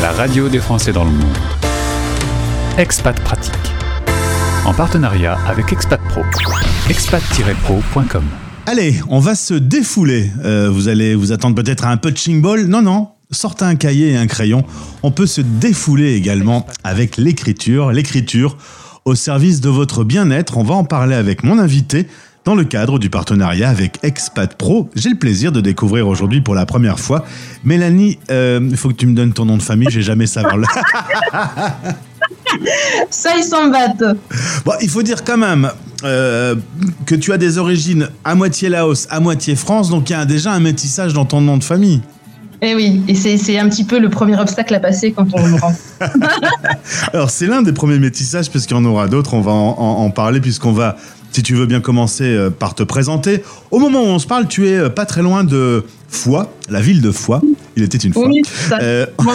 la radio des Français dans le monde. Expat Pratique. En partenariat avec Expat Pro. expat-pro.com. Allez, on va se défouler. Euh, vous allez vous attendre peut-être à un punching ball. Non, non. Sortez un cahier et un crayon. On peut se défouler également avec l'écriture. L'écriture au service de votre bien-être. On va en parler avec mon invité dans le cadre du partenariat avec Expat Pro. J'ai le plaisir de découvrir aujourd'hui pour la première fois Mélanie. euh, Il faut que tu me donnes ton nom de famille. J'ai jamais savoir. Ça, ils s'en battent. Bon, il faut dire quand même euh, que tu as des origines à moitié Laos, à moitié France, donc il y a déjà un métissage dans ton nom de famille. Eh oui, et c'est un petit peu le premier obstacle à passer quand on rentre. Alors c'est l'un des premiers métissages, puisqu'il y en aura d'autres, on va en, en- en parler, puisqu'on va, si tu veux bien commencer euh, par te présenter. Au moment où on se parle, tu es euh, pas très loin de Foix, la ville de Foix. Il était une fois. Oui, ça. Euh,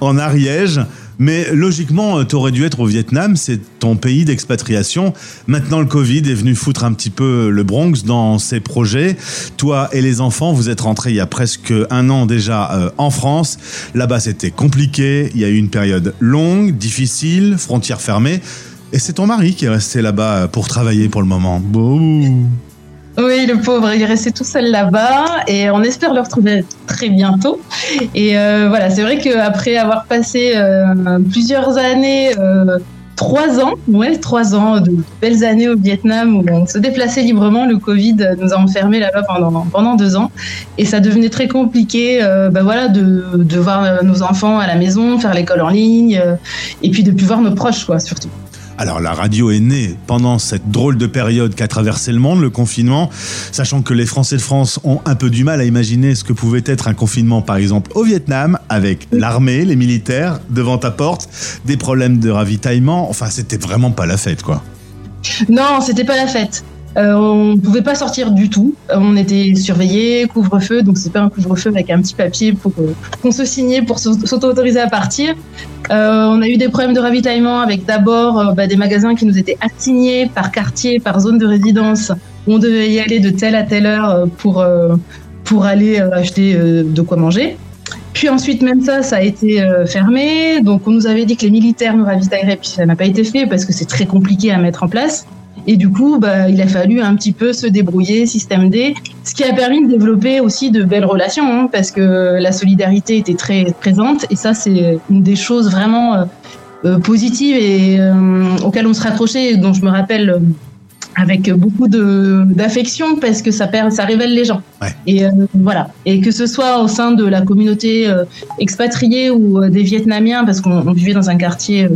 en Ariège. Mais logiquement, tu aurais dû être au Vietnam, c'est ton pays d'expatriation. Maintenant, le Covid est venu foutre un petit peu le Bronx dans ses projets. Toi et les enfants, vous êtes rentrés il y a presque un an déjà euh, en France. Là-bas, c'était compliqué. Il y a eu une période longue, difficile, frontières fermées. Et c'est ton mari qui est resté là-bas pour travailler pour le moment. Oui, le pauvre, il est resté tout seul là-bas et on espère le retrouver très bientôt. Et euh, voilà, c'est vrai qu'après avoir passé euh, plusieurs années, euh, trois ans, ouais, trois ans de belles années au Vietnam où on se déplaçait librement, le Covid nous a enfermés là-bas pendant, pendant deux ans et ça devenait très compliqué, euh, bah voilà, de, de voir nos enfants à la maison, faire l'école en ligne euh, et puis de plus voir nos proches, quoi, surtout. Alors la radio est née pendant cette drôle de période qu'a traversé le monde, le confinement, sachant que les Français de France ont un peu du mal à imaginer ce que pouvait être un confinement par exemple au Vietnam, avec l'armée, les militaires devant ta porte, des problèmes de ravitaillement, enfin c'était vraiment pas la fête quoi. Non, c'était pas la fête. Euh, on pouvait pas sortir du tout. Euh, On était surveillés, couvre-feu, donc c'est pas un couvre-feu avec un petit papier pour euh, qu'on se signait pour s'au- s'auto-autoriser à partir. On a eu des problèmes de ravitaillement avec d'abord bah, des magasins qui nous étaient assignés par quartier, par zone de résidence. où On devait y aller de telle à telle heure pour pour aller acheter de quoi manger. Puis ensuite, même ça, ça a été fermé. Donc, on nous avait dit que les militaires nous ravitailleraient, puis ça n'a pas été fait parce que c'est très compliqué à mettre en place. Et du coup, bah, il a fallu un petit peu se débrouiller, système D, ce qui a permis de développer aussi de belles relations, hein, parce que la solidarité était très présente. Et ça, c'est une des choses vraiment euh, euh, positives et euh, auxquelles on se raccrochait, dont je me rappelle avec beaucoup d'affection, parce que ça, perd, ça révèle les gens. Ouais. Et euh, voilà. Et que ce soit au sein de la communauté euh, expatriée ou euh, des Vietnamiens, parce qu'on on vivait dans un quartier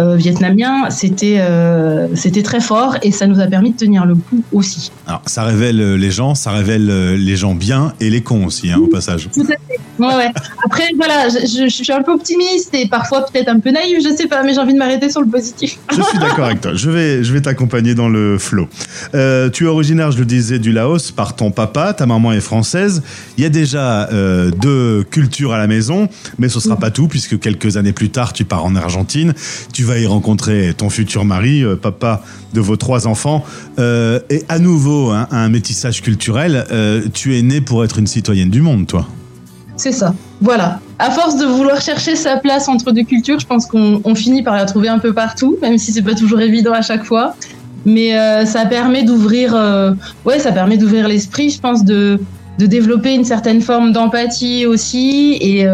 euh, vietnamien, c'était euh, c'était très fort et ça nous a permis de tenir le coup aussi. Alors ça révèle euh, les gens, ça révèle les gens bien et les cons aussi hein, au passage. Tout à fait. Ouais, ouais. Après, voilà, je, suis un peu optimiste et parfois peut-être un peu naïf, je sais pas, mais j'ai envie de m'arrêter sur le positif. Je suis d'accord avec toi. Je vais, je vais t'accompagner dans le flow. Euh, tu es originaire, je le disais, du Laos par ton papa. Ta maman est française. Il y a déjà deux cultures à la maison, mais ce sera pas tout puisque quelques années plus tard, tu pars en Argentine. Tu vas y rencontrer ton futur mari, euh, papa de vos trois enfants, Euh, et à nouveau hein, un métissage culturel. Euh, tu es né pour être une citoyenne du monde, toi. C'est ça. Voilà. À force de vouloir chercher sa place entre deux cultures, je pense qu'on on finit par la trouver un peu partout, même si c'est pas toujours évident à chaque fois. Mais ça permet d'ouvrir, ouais, ça permet d'ouvrir l'esprit, je pense, de, développer une certaine forme d'empathie aussi et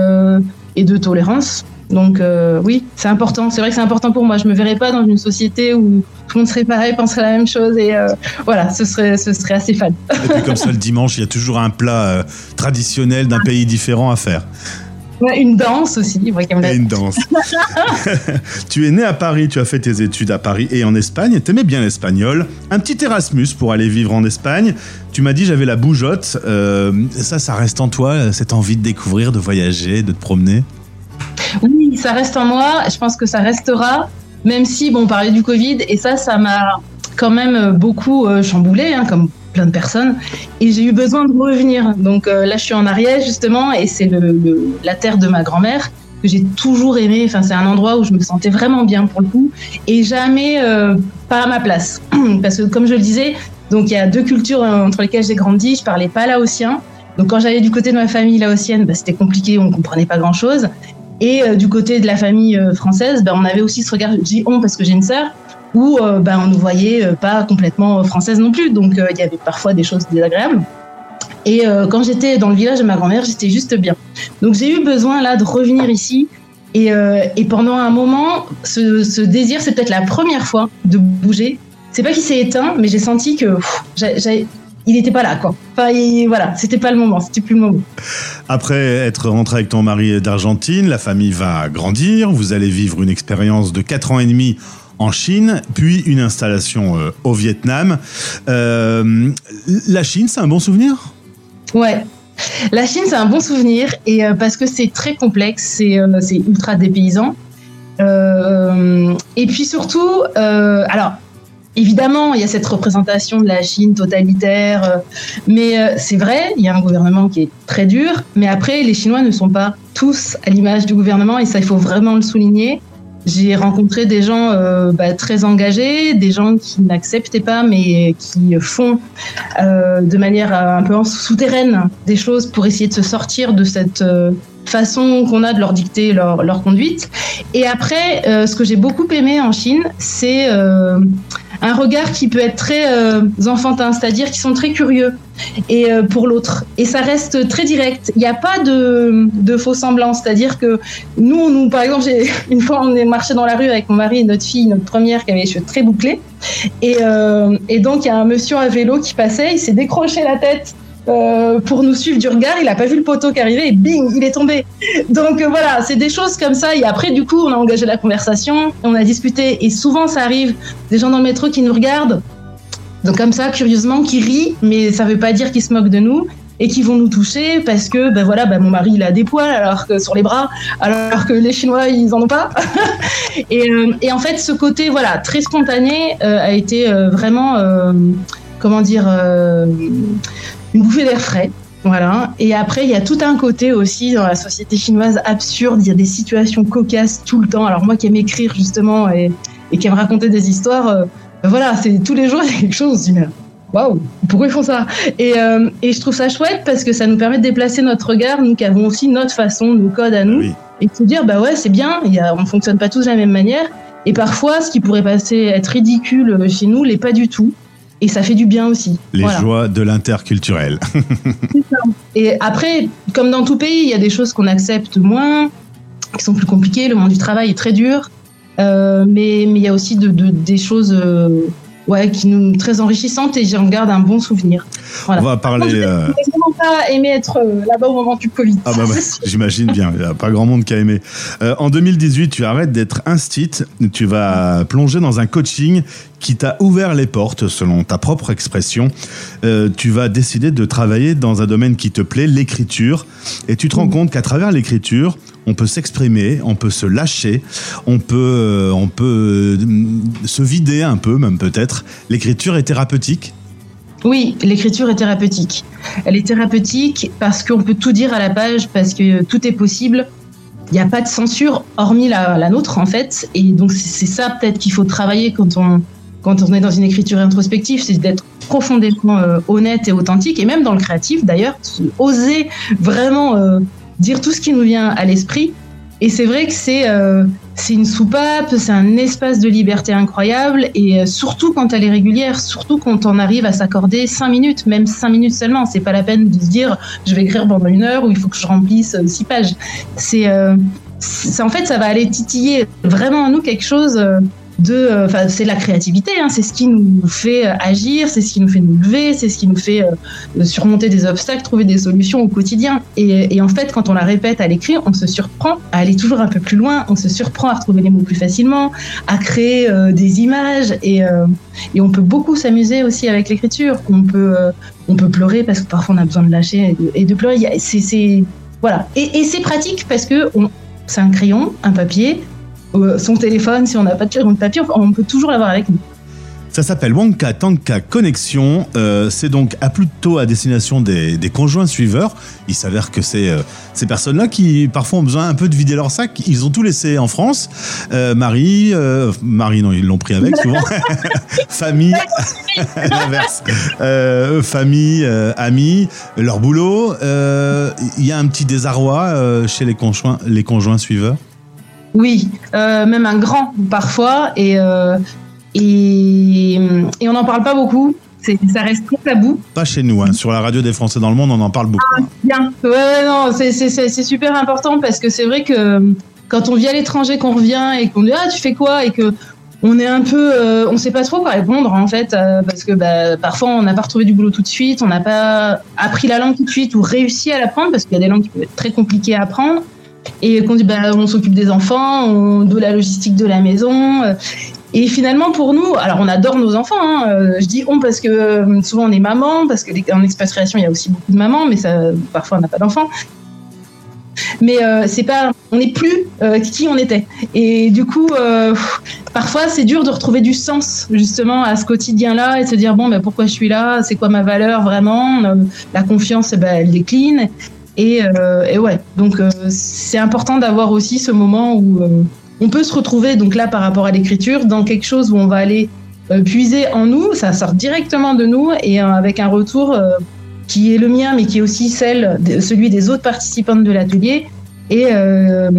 de tolérance. Donc euh, oui, c'est important. C'est vrai que c'est important pour moi. Je me verrais pas dans une société où tout le monde serait pareil, penserait la même chose et euh, voilà, ce serait, ce serait assez fade. Et puis comme ça, le dimanche, il y a toujours un plat euh, traditionnel d'un pays différent à faire. Ouais, une danse aussi, Et une danse. tu es né à Paris, tu as fait tes études à Paris et en Espagne, t'aimais bien l'espagnol. Un petit Erasmus pour aller vivre en Espagne. Tu m'as dit j'avais la bougeotte. Euh, ça, ça reste en toi, cette envie de découvrir, de voyager, de te promener? Oui, ça reste en moi. Je pense que ça restera, même si, bon, on parlait du Covid, et ça, ça m'a quand même beaucoup euh, chamboulé, hein, comme plein de personnes. Et j'ai eu besoin de revenir. Donc euh, là, je suis en Ariège, justement, et c'est le, la terre de ma grand-mère que j'ai toujours aimé. Enfin, c'est un endroit où je me sentais vraiment bien pour le coup, et jamais euh, pas à ma place. Parce que, comme je le disais, donc il y a deux cultures euh, entre lesquelles j'ai grandi. Je parlais pas laotien. Donc quand j'allais du côté de ma famille laotienne, bah, c'était compliqué, on comprenait pas grand-chose. Et euh, du côté de la famille euh, française, bah, on avait aussi ce regard, je dis on parce que j'ai une sœur, où euh, bah, on ne voyait pas complètement française non plus. Donc il y avait parfois des choses désagréables. Et quand j'étais dans le village de ma grand-mère, j'étais juste bien. Donc j'ai eu besoin là de revenir ici. Et, et pendant un moment, ce, désir, c'est peut-être la première fois de bouger. C'est pas qu'il s'est éteint, mais j'ai senti que j'avais il n'était pas là, quoi. Enfin, voilà, c'était pas le moment, c'était plus le moment. Après être rentré avec ton mari d'Argentine, la famille va grandir, vous allez vivre une expérience de 4 ans et demi en Chine, puis une installation euh, au Vietnam. Euh, la Chine, c'est un bon souvenir? Ouais. La Chine, c'est un bon souvenir, et euh, parce que c'est très complexe, c'est ultra dépaysant. et puis surtout, alors, Évidemment, il y a cette représentation de la Chine totalitaire, euh, mais euh, c'est vrai, il y a un gouvernement qui est très dur, mais après, les Chinois ne sont pas tous à l'image du gouvernement, et ça, il faut vraiment le souligner. J'ai rencontré des gens euh, bah, très engagés, des gens qui n'acceptaient pas, mais qui font de manière un peu souterraine des choses pour essayer de se sortir de cette façon qu'on a de leur dicter leur, leur conduite. Et après, ce que j'ai beaucoup aimé en Chine, c'est un regard qui peut être très euh, enfantin, c'est-à-dire qu'ils sont très curieux et euh, pour l'autre. Et ça reste très direct. Il n'y a pas de, faux semblants, c'est-à-dire que nous, nous, par exemple, une fois on est marché dans la rue avec mon mari et notre fille, notre première, qui avait les cheveux très bouclés, et, euh, et donc il y a un monsieur à vélo qui passait, il s'est décroché la tête euh, pour nous suivre du regard. Il a pas vu le poteau qui arrivait et bing, il est tombé. Donc euh, voilà, c'est des choses comme ça. Et après, du coup, on a engagé la conversation, on a discuté. Et souvent, ça arrive des gens dans le métro qui nous regardent. Donc comme ça, curieusement, qui rient, mais ça veut pas dire qu'ils se moquent de nous et qui vont nous toucher parce que ben voilà ben mon mari il a des poils alors que sur les bras alors que les chinois ils en ont pas euh, et, en fait ce côté voilà très spontané a été vraiment comment dire une bouffée d'air frais. Voilà. Et après, il y a tout un côté aussi dans la société chinoise absurde. Il y a des situations cocasses tout le temps. Alors moi qui aime écrire justement et, qui aime raconter des histoires, euh, ben voilà, c'est tous les jours il y a quelque chose. Waouh, pourquoi ils font ça? Et, euh, et, je trouve ça chouette parce que ça nous permet de déplacer notre regard, nous qui avons aussi notre façon, nos codes à nous, et de se dire bah ouais c'est bien, y a, on fonctionne pas tous de la même manière. Et parfois, ce qui pourrait passer être ridicule chez nous l'est pas du tout et ça fait du bien aussi. Les joies de l'interculturel. et après, comme dans tout pays, il y a des choses qu'on accepte moins, qui sont plus compliquées. Le monde du travail est très dur, euh, mais mais il y a aussi de, des choses euh, ouais, qui nous très enrichissantes et j'en garde un bon souvenir. On va parler. Je euh... vraiment pas aimé être euh, là-bas au moment du Covid. Ah bah, j'imagine bien. Il n'y a pas grand monde qui a aimé. Euh, en 2018, tu arrêtes d'être instit. Tu vas plonger dans un coaching qui t'a ouvert les portes, selon ta propre expression. Euh, tu vas décider de travailler dans un domaine qui te plaît, l'écriture, et tu te rends compte qu'à travers l'écriture, on peut s'exprimer, on peut se lâcher, on peut, euh, on peut euh, se vider un peu, même peut-être. L'écriture est thérapeutique? Oui, l'écriture est thérapeutique. Elle est thérapeutique parce qu'on peut tout dire à la page, parce que tout est possible. Il n'y a pas de censure, hormis la nôtre, en fait. Et donc, c'est ça peut-être qu'il faut travailler quand on, quand on est dans une écriture introspective, c'est d'être profondément euh, honnête et authentique, et même dans le créatif d'ailleurs, oser vraiment euh, dire tout ce qui nous vient à l'esprit. Et c'est vrai que c'est euh, une soupape, c'est un espace de liberté incroyable, et surtout quand elle est régulière, surtout quand on arrive à s'accorder cinq minutes, même cinq minutes seulement. C'est pas la peine de se dire je vais écrire pendant une heure ou il faut que je remplisse six pages. C'est en fait ça va aller titiller vraiment en nous quelque chose euh, c'est la créativité, hein, c'est ce qui nous fait euh, agir, c'est ce qui nous fait nous lever, c'est ce qui nous fait euh, surmonter des obstacles, trouver des solutions au quotidien. Et, en fait, quand on la répète à l'écrit, on se surprend à aller toujours un peu plus loin, on se surprend à retrouver les mots plus facilement, à créer des images et, on peut beaucoup s'amuser aussi avec l'écriture. On peut, on peut pleurer parce que parfois on a besoin de lâcher et de, pleurer. C'est, voilà. Et c'est pratique parce que c'est un crayon, un papier, son téléphone, si on n'a pas de crayon de papier, on peut toujours l'avoir avec nous. Ça s'appelle Wonka Tanka Connexion. Euh, c'est donc à plutôt à destination des, conjoints suiveurs. Il s'avère que c'est euh, ces personnes-là qui parfois ont besoin un peu de vider leur sac. Ils ont tout laissé en France. Euh, Marie, Marie non, ils l'ont pris avec souvent. famille, l'inverse. Famille, amis, leur boulot. Il y a un petit désarroi chez les conjoints, les conjoints suiveurs. Oui, euh, même un grand parfois, et, euh, et, et on n'en parle pas beaucoup. Ça reste très tabou. Pas chez nous, hein. sur la radio des Français dans le monde, on en parle beaucoup. hein. Bien. Ouais, non, c'est- super important parce que c'est vrai que euh, quand on vit à l'étranger, qu'on revient et qu'on dit ah tu fais quoi? Et que on est un peu, euh, on sait pas trop quoi répondre en fait euh, parce que bah, parfois on n'a pas retrouvé du boulot tout de suite, on n'a pas appris la langue tout de suite ou réussi à l'apprendre parce qu'il y a des langues qui peuvent être très compliquées à apprendre et qu'on dit bah on s'occupe des enfants, on- de la logistique de la maison. euh, et finalement, pour nous, alors on adore nos enfants. hein, euh, je dis on parce que euh, souvent on est maman, parce qu'en expatriation il y a aussi beaucoup de mamans, mais parfois on n'a pas d'enfants. Mais c'est pas, on n'est plus qui on était. Et du coup, parfois c'est dur de retrouver du sens justement à ce quotidien-là et de se dire bon, ben pourquoi je suis là, c'est quoi ma valeur vraiment? La confiance, eh ben, elle décline. Et, euh, et ouais, donc euh, c'est important d'avoir aussi ce moment où euh, on peut se retrouver, donc là par rapport à l'écriture, dans quelque chose où on va aller puiser en nous, ça sort directement de nous et avec un retour qui est le mien, mais qui est aussi celui des autres participantes de l'atelier et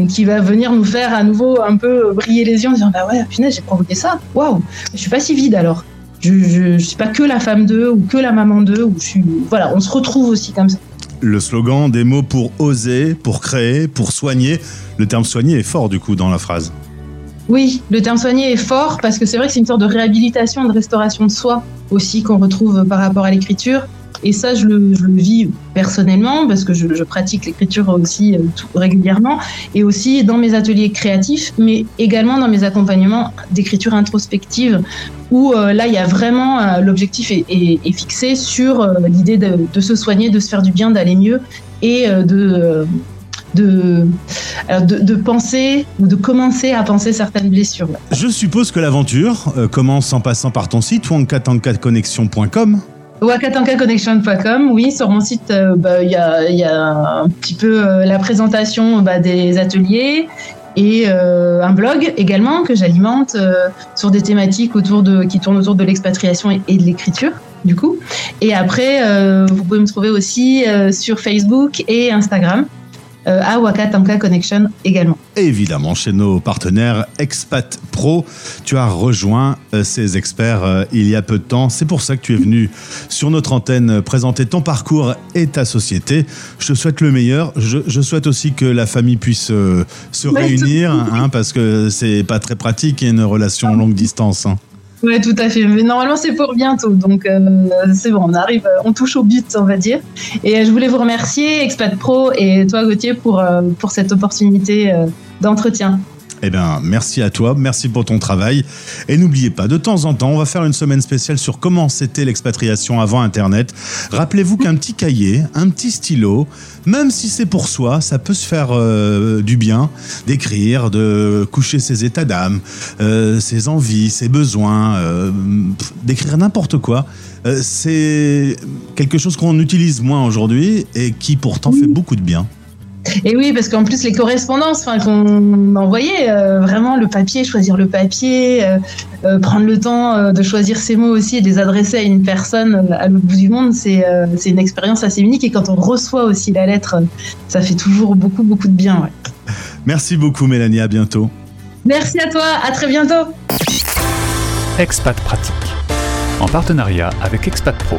qui va venir nous faire à nouveau un peu briller les yeux en disant bah ouais punaise j'ai provoqué ça. Waouh je suis pas si vide alors. Je, je, je suis pas que la femme d'eux ou que la maman d'eux voilà on se retrouve aussi comme ça Le slogan, des mots pour oser, pour créer, pour soigner. Le terme soigner est fort du coup dans la phrase. Oui, le terme soigner est fort parce que c'est vrai que c'est une sorte de réhabilitation, de restauration de soi aussi qu'on retrouve par rapport à l'écriture. Et ça, je le, vis personnellement parce que je, pratique l'écriture aussi euh, régulièrement et aussi dans mes ateliers créatifs, mais également dans mes accompagnements d'écriture introspective où euh, là, il y a vraiment euh, l'objectif est, est- est fixé sur euh, l'idée de, de se soigner, de se faire du bien, d'aller mieux et de de, de, de penser ou de commencer à penser certaines blessures. Je suppose que l'aventure commence en passant par ton site wankatankatconnexion.com. Wakatankaconnection.com, oui, sur mon site, bah, il y, a, il y a un petit peu la présentation bah, des ateliers et euh, un blog également que j'alimente euh, sur des thématiques autour de, qui tournent autour de l'expatriation et, de l'écriture, du coup. Et après, euh, vous pouvez me trouver aussi sur Facebook et Instagram à Wakatanka Connection également. Évidemment, chez nos partenaires Expat Pro, tu as rejoint euh, ces experts euh, il y a peu de temps. C'est pour ça que tu es venu sur notre antenne euh, présenter ton parcours et ta société. Je te souhaite le meilleur. Je, je souhaite aussi que la famille puisse euh, se Ouais, réunir, hein, parce que c'est pas très pratique une relation longue distance. hein. Ouais, tout à fait. Mais normalement, c'est pour bientôt. Donc, euh, c'est bon, on arrive, euh, on touche au but, on va dire. Et euh, je voulais vous remercier, Expat Pro, et toi, Gauthier, pour, euh, pour cette opportunité euh, d'entretien. Eh bien, merci à toi, merci pour ton travail. Et n'oubliez pas, de temps en temps, on va faire une semaine spéciale sur comment c'était l'expatriation avant Internet. Rappelez-vous qu'un petit cahier, un petit stylo, même si c'est pour soi, ça peut se faire euh, du bien d'écrire, de coucher ses états d'âme, euh, ses envies, ses besoins, euh, d'écrire n'importe quoi. C'est quelque chose qu'on utilise moins aujourd'hui et qui pourtant fait beaucoup de bien. Et oui, parce qu'en plus, les correspondances qu'on envoyait, euh, vraiment le papier, choisir le papier, euh, euh, prendre le temps euh, de choisir ses mots aussi et de les adresser à une personne euh, à l'autre bout du monde, c'est euh, c'est une expérience assez unique. Et quand on reçoit aussi la lettre, ça fait toujours beaucoup, beaucoup de bien. ouais. Merci beaucoup Mélanie, à bientôt. Merci à toi, à très bientôt. Expat Pratique. En partenariat avec Expat Pro.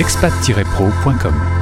expat-pro.com.